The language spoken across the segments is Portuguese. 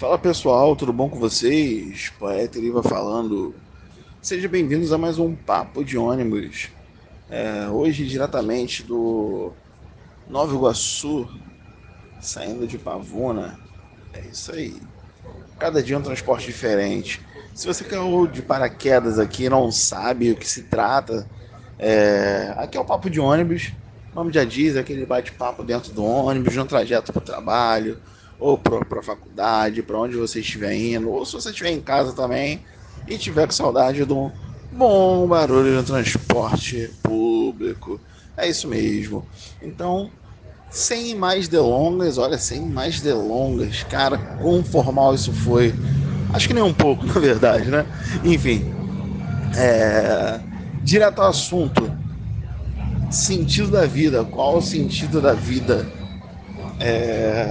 Fala pessoal, tudo bom com vocês? Poeta Eriva falando. Sejam bem-vindos a mais um Papo de Ônibus. É, hoje, diretamente do Nova Iguaçu, saindo de Pavuna. É isso aí. Cada dia um transporte diferente. Se você caiu de paraquedas aqui e não sabe o que se trata, é... aqui é o Papo de Ônibus. O nome já diz, é aquele bate-papo dentro do ônibus, de um trajeto para o trabalho, ou para a faculdade, para onde você estiver indo, ou se você estiver em casa também e tiver com saudade de um bom barulho no transporte público. É isso mesmo. Então, sem mais delongas, olha, sem mais delongas, cara, quão formal isso foi. Acho que nem um pouco, na verdade, né? Enfim, é... direto ao assunto. Sentido da vida. Qual o sentido da vida? É...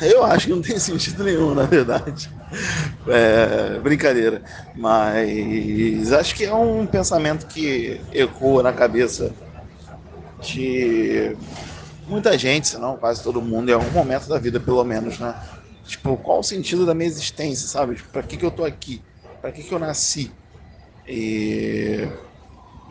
Eu acho que não tem sentido nenhum, na verdade. É, brincadeira. Mas acho que é um pensamento que ecoa na cabeça de muita gente, se não quase todo mundo, em algum momento da vida, pelo menos, né? Tipo, qual o sentido da minha existência, sabe? Tipo, que, que eu tô aqui? Pra que, que eu nasci? E...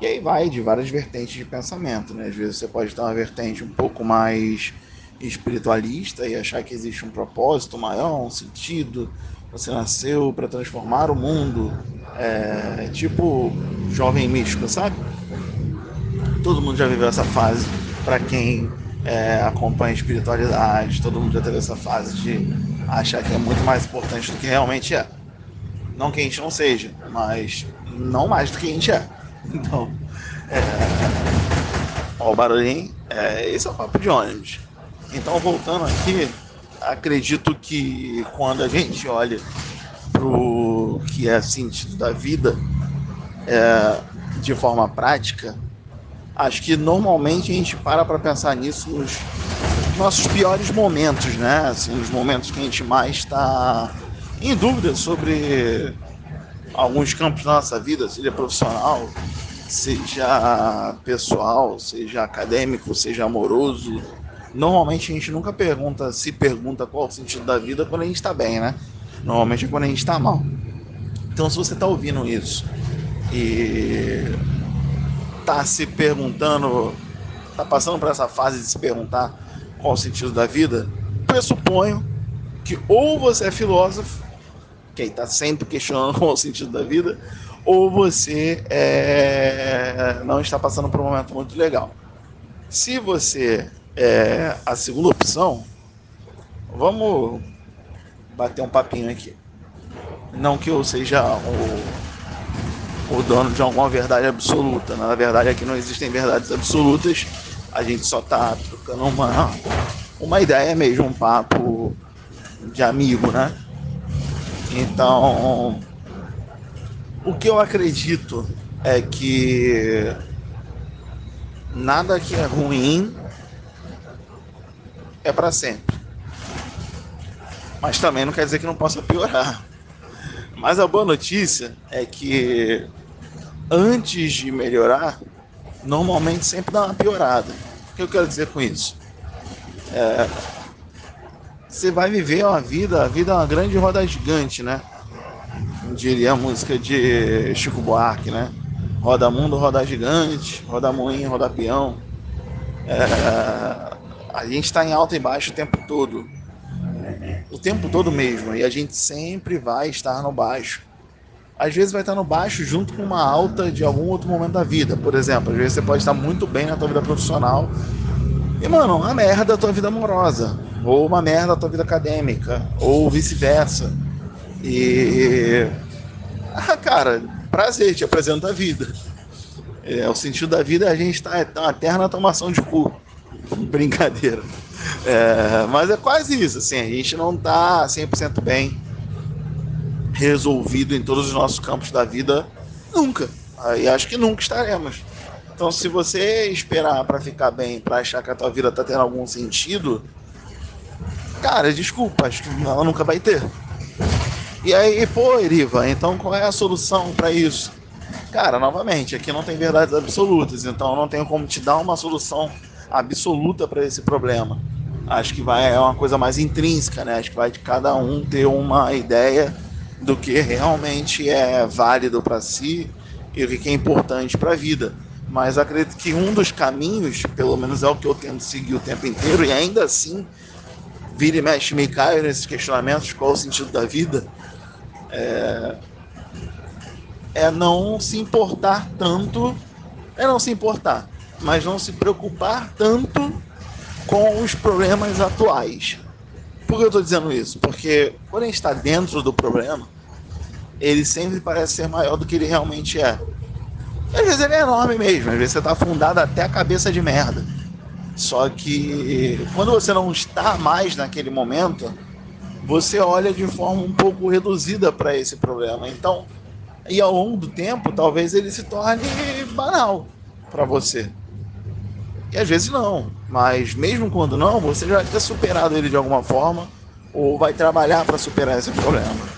e aí vai de várias vertentes de pensamento, né? Às vezes você pode ter uma vertente um pouco mais espiritualista e achar que existe um propósito maior, um sentido. Você nasceu para transformar o mundo, é, tipo jovem místico, sabe? Todo mundo já viveu essa fase. Para quem é, acompanha a espiritualidade, todo mundo já teve essa fase de achar que é muito mais importante do que realmente é. Não que a gente não seja, mas não mais do que a gente é. Então, é... ó, o barulhinho, é... esse é o papo de ônibus. Então, voltando aqui, acredito que quando a gente olha para o que é sentido da vida é, de forma prática, acho que normalmente a gente para para pensar nisso nos nossos piores momentos, né? Assim, nos momentos que a gente mais está em dúvida sobre alguns campos da nossa vida, seja profissional, seja pessoal, seja acadêmico, seja amoroso, Normalmente a gente nunca pergunta, se pergunta qual o sentido da vida quando a gente está bem, né? Normalmente é quando a gente está mal. Então se você está ouvindo isso e está se perguntando, está passando por essa fase de se perguntar qual o sentido da vida, pressuponho que ou você é filósofo, que está sempre questionando é o sentido da vida, ou você é, não está passando por um momento muito legal. Se você é, a segunda opção, vamos bater um papinho aqui. Não que eu seja o, o dono de alguma verdade absoluta. Na verdade, aqui não existem verdades absolutas. A gente só está trocando uma, uma ideia mesmo, um papo de amigo, né? Então, o que eu acredito é que nada que é ruim é para sempre. Mas também não quer dizer que não possa piorar. Mas a boa notícia é que antes de melhorar, normalmente sempre dá uma piorada. O que eu quero dizer com isso? É, você vai viver uma vida, a vida é uma grande roda gigante, né? Diria a música de Chico Buarque, né? Roda mundo, roda gigante, roda moinho, roda peão. É, a gente está em alta e baixo o tempo todo. O tempo todo mesmo. E a gente sempre vai estar no baixo. Às vezes vai estar no baixo junto com uma alta de algum outro momento da vida. Por exemplo, às vezes você pode estar muito bem na tua vida profissional. E, mano, uma merda da tua vida amorosa. Ou uma merda da tua vida acadêmica. Ou vice-versa. E. Ah, cara, prazer, te apresento a vida. É, o sentido da vida é a gente estar tá, tá uma eterna tomação de cu. Brincadeira. É, mas é quase isso, assim, a gente não está 100% bem resolvido em todos os nossos campos da vida nunca. E acho que nunca estaremos. Então, se você esperar para ficar bem, para achar que a tua vida está tendo algum sentido, cara, desculpa, acho que ela nunca vai ter. E aí, pô, Eriva, então qual é a solução para isso? Cara, novamente, aqui não tem verdades absolutas, então eu não tenho como te dar uma solução absoluta para esse problema. Acho que vai é uma coisa mais intrínseca, né? Acho que vai de cada um ter uma ideia do que realmente é válido para si e o que é importante para a vida. Mas acredito que um dos caminhos, pelo menos é o que eu tento seguir o tempo inteiro, e ainda assim, vira e mexe, me caio nesses questionamentos: qual o sentido da vida? É, é não se importar tanto, é não se importar, mas não se preocupar tanto com os problemas atuais. Por que eu estou dizendo isso? Porque quando a gente está dentro do problema, ele sempre parece ser maior do que ele realmente é. Às vezes ele é enorme mesmo, às vezes você está afundado até a cabeça de merda. Só que quando você não está mais naquele momento, você olha de forma um pouco reduzida para esse problema. Então, e ao longo do tempo, talvez ele se torne banal para você. E às vezes não, mas mesmo quando não, você já vai ter superado ele de alguma forma ou vai trabalhar para superar esse problema.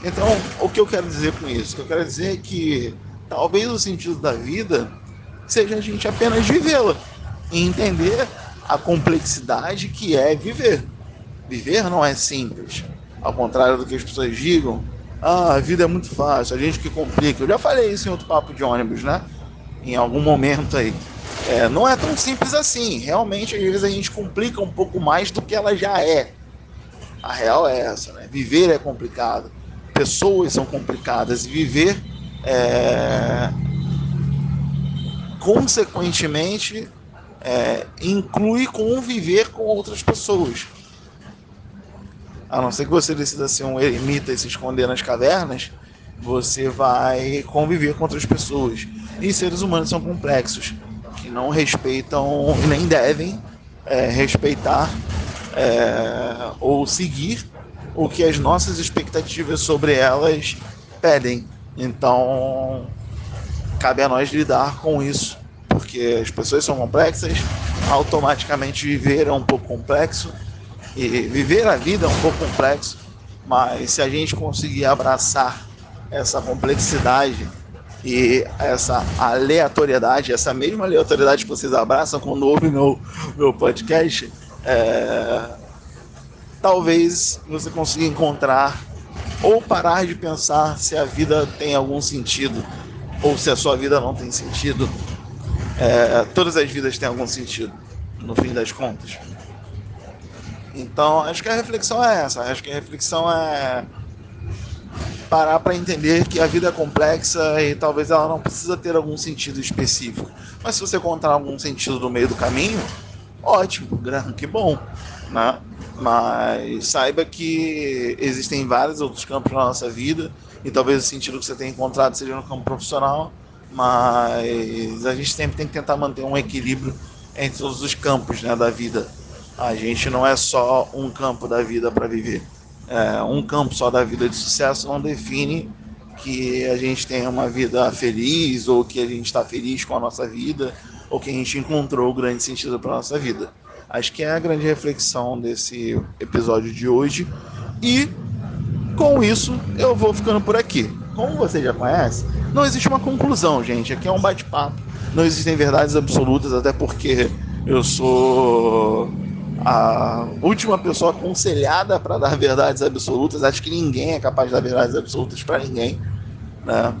Então, o que eu quero dizer com isso? Eu quero dizer é que talvez o sentido da vida seja a gente apenas vivê-la e entender a complexidade que é viver. Viver não é simples. Ao contrário do que as pessoas digam, ah, a vida é muito fácil, a gente que complica. Eu já falei isso em outro papo de ônibus, né? Em algum momento aí. É, não é tão simples assim. Realmente, às vezes a gente complica um pouco mais do que ela já é. A real é essa, né? Viver é complicado. Pessoas são complicadas e viver é... consequentemente é, inclui conviver com outras pessoas. A não ser que você decida ser um eremita e se esconder nas cavernas, você vai conviver com outras pessoas. E seres humanos são complexos que não respeitam nem devem é, respeitar é, ou seguir o que as nossas expectativas sobre elas pedem. Então, cabe a nós lidar com isso, porque as pessoas são complexas, automaticamente viver é um pouco complexo e viver a vida é um pouco complexo, mas se a gente conseguir abraçar essa complexidade e essa aleatoriedade, essa mesma aleatoriedade que vocês abraçam quando ouvem meu, meu podcast, é, talvez você consiga encontrar ou parar de pensar se a vida tem algum sentido ou se a sua vida não tem sentido. É, todas as vidas têm algum sentido, no fim das contas. Então, acho que a reflexão é essa. Acho que a reflexão é parar para entender que a vida é complexa e talvez ela não precisa ter algum sentido específico. Mas se você encontrar algum sentido no meio do caminho, ótimo, que bom, né? Mas saiba que existem vários outros campos na nossa vida e talvez o sentido que você tenha encontrado seja no campo profissional, mas a gente sempre tem que tentar manter um equilíbrio entre todos os campos né, da vida. A gente não é só um campo da vida para viver é, um campo só da vida de sucesso não define que a gente tenha uma vida feliz ou que a gente está feliz com a nossa vida ou que a gente encontrou o grande sentido para nossa vida. Acho que é a grande reflexão desse episódio de hoje. E com isso eu vou ficando por aqui. Como você já conhece, não existe uma conclusão, gente. Aqui é um bate-papo. Não existem verdades absolutas, até porque eu sou a última pessoa aconselhada para dar verdades absolutas. Acho que ninguém é capaz de dar verdades absolutas para ninguém. Né?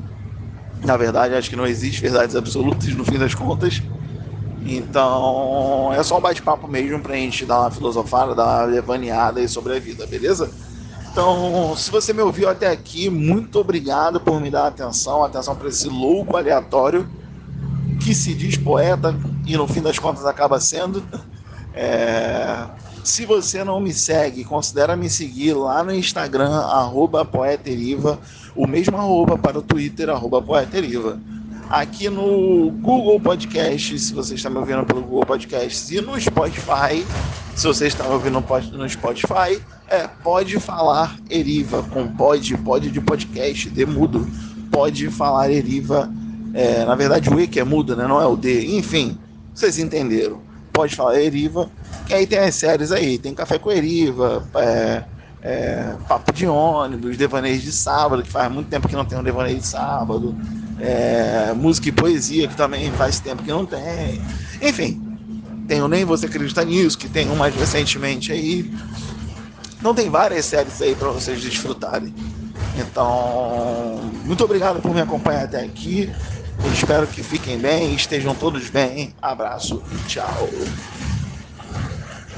Na verdade, acho que não existe verdades absolutas no fim das contas. Então, é só um bate-papo mesmo para a gente dar uma filosofada, dar uma levaneada aí sobre a vida, beleza? Então, se você me ouviu até aqui, muito obrigado por me dar atenção, atenção para esse louco aleatório que se diz poeta e no fim das contas acaba sendo. É, se você não me segue, considera me seguir lá no Instagram, arroba Poeteriva, o mesmo arroba para o Twitter, arroba Poeteriva. Aqui no Google Podcast, se você está me ouvindo pelo Google Podcast, e no Spotify, se você está me ouvindo no Spotify, é Pode Falar Eriva, com pode, pode de podcast, de mudo, pode falar Eriva, é, na verdade o E que é mudo, né? não é o D, enfim, vocês entenderam pode falar Eriva, que aí tem as séries aí, tem Café com Eriva, é, é, Papo de ônibus, Devaneios de sábado, que faz muito tempo que não tem um Devaneio de sábado, é, música e poesia, que também faz tempo que não tem. Enfim, tem o Nem Você Acredita Nisso, que tem um mais recentemente aí. Então tem várias séries aí para vocês desfrutarem. Então, muito obrigado por me acompanhar até aqui. Espero que fiquem bem, estejam todos bem. Abraço e tchau.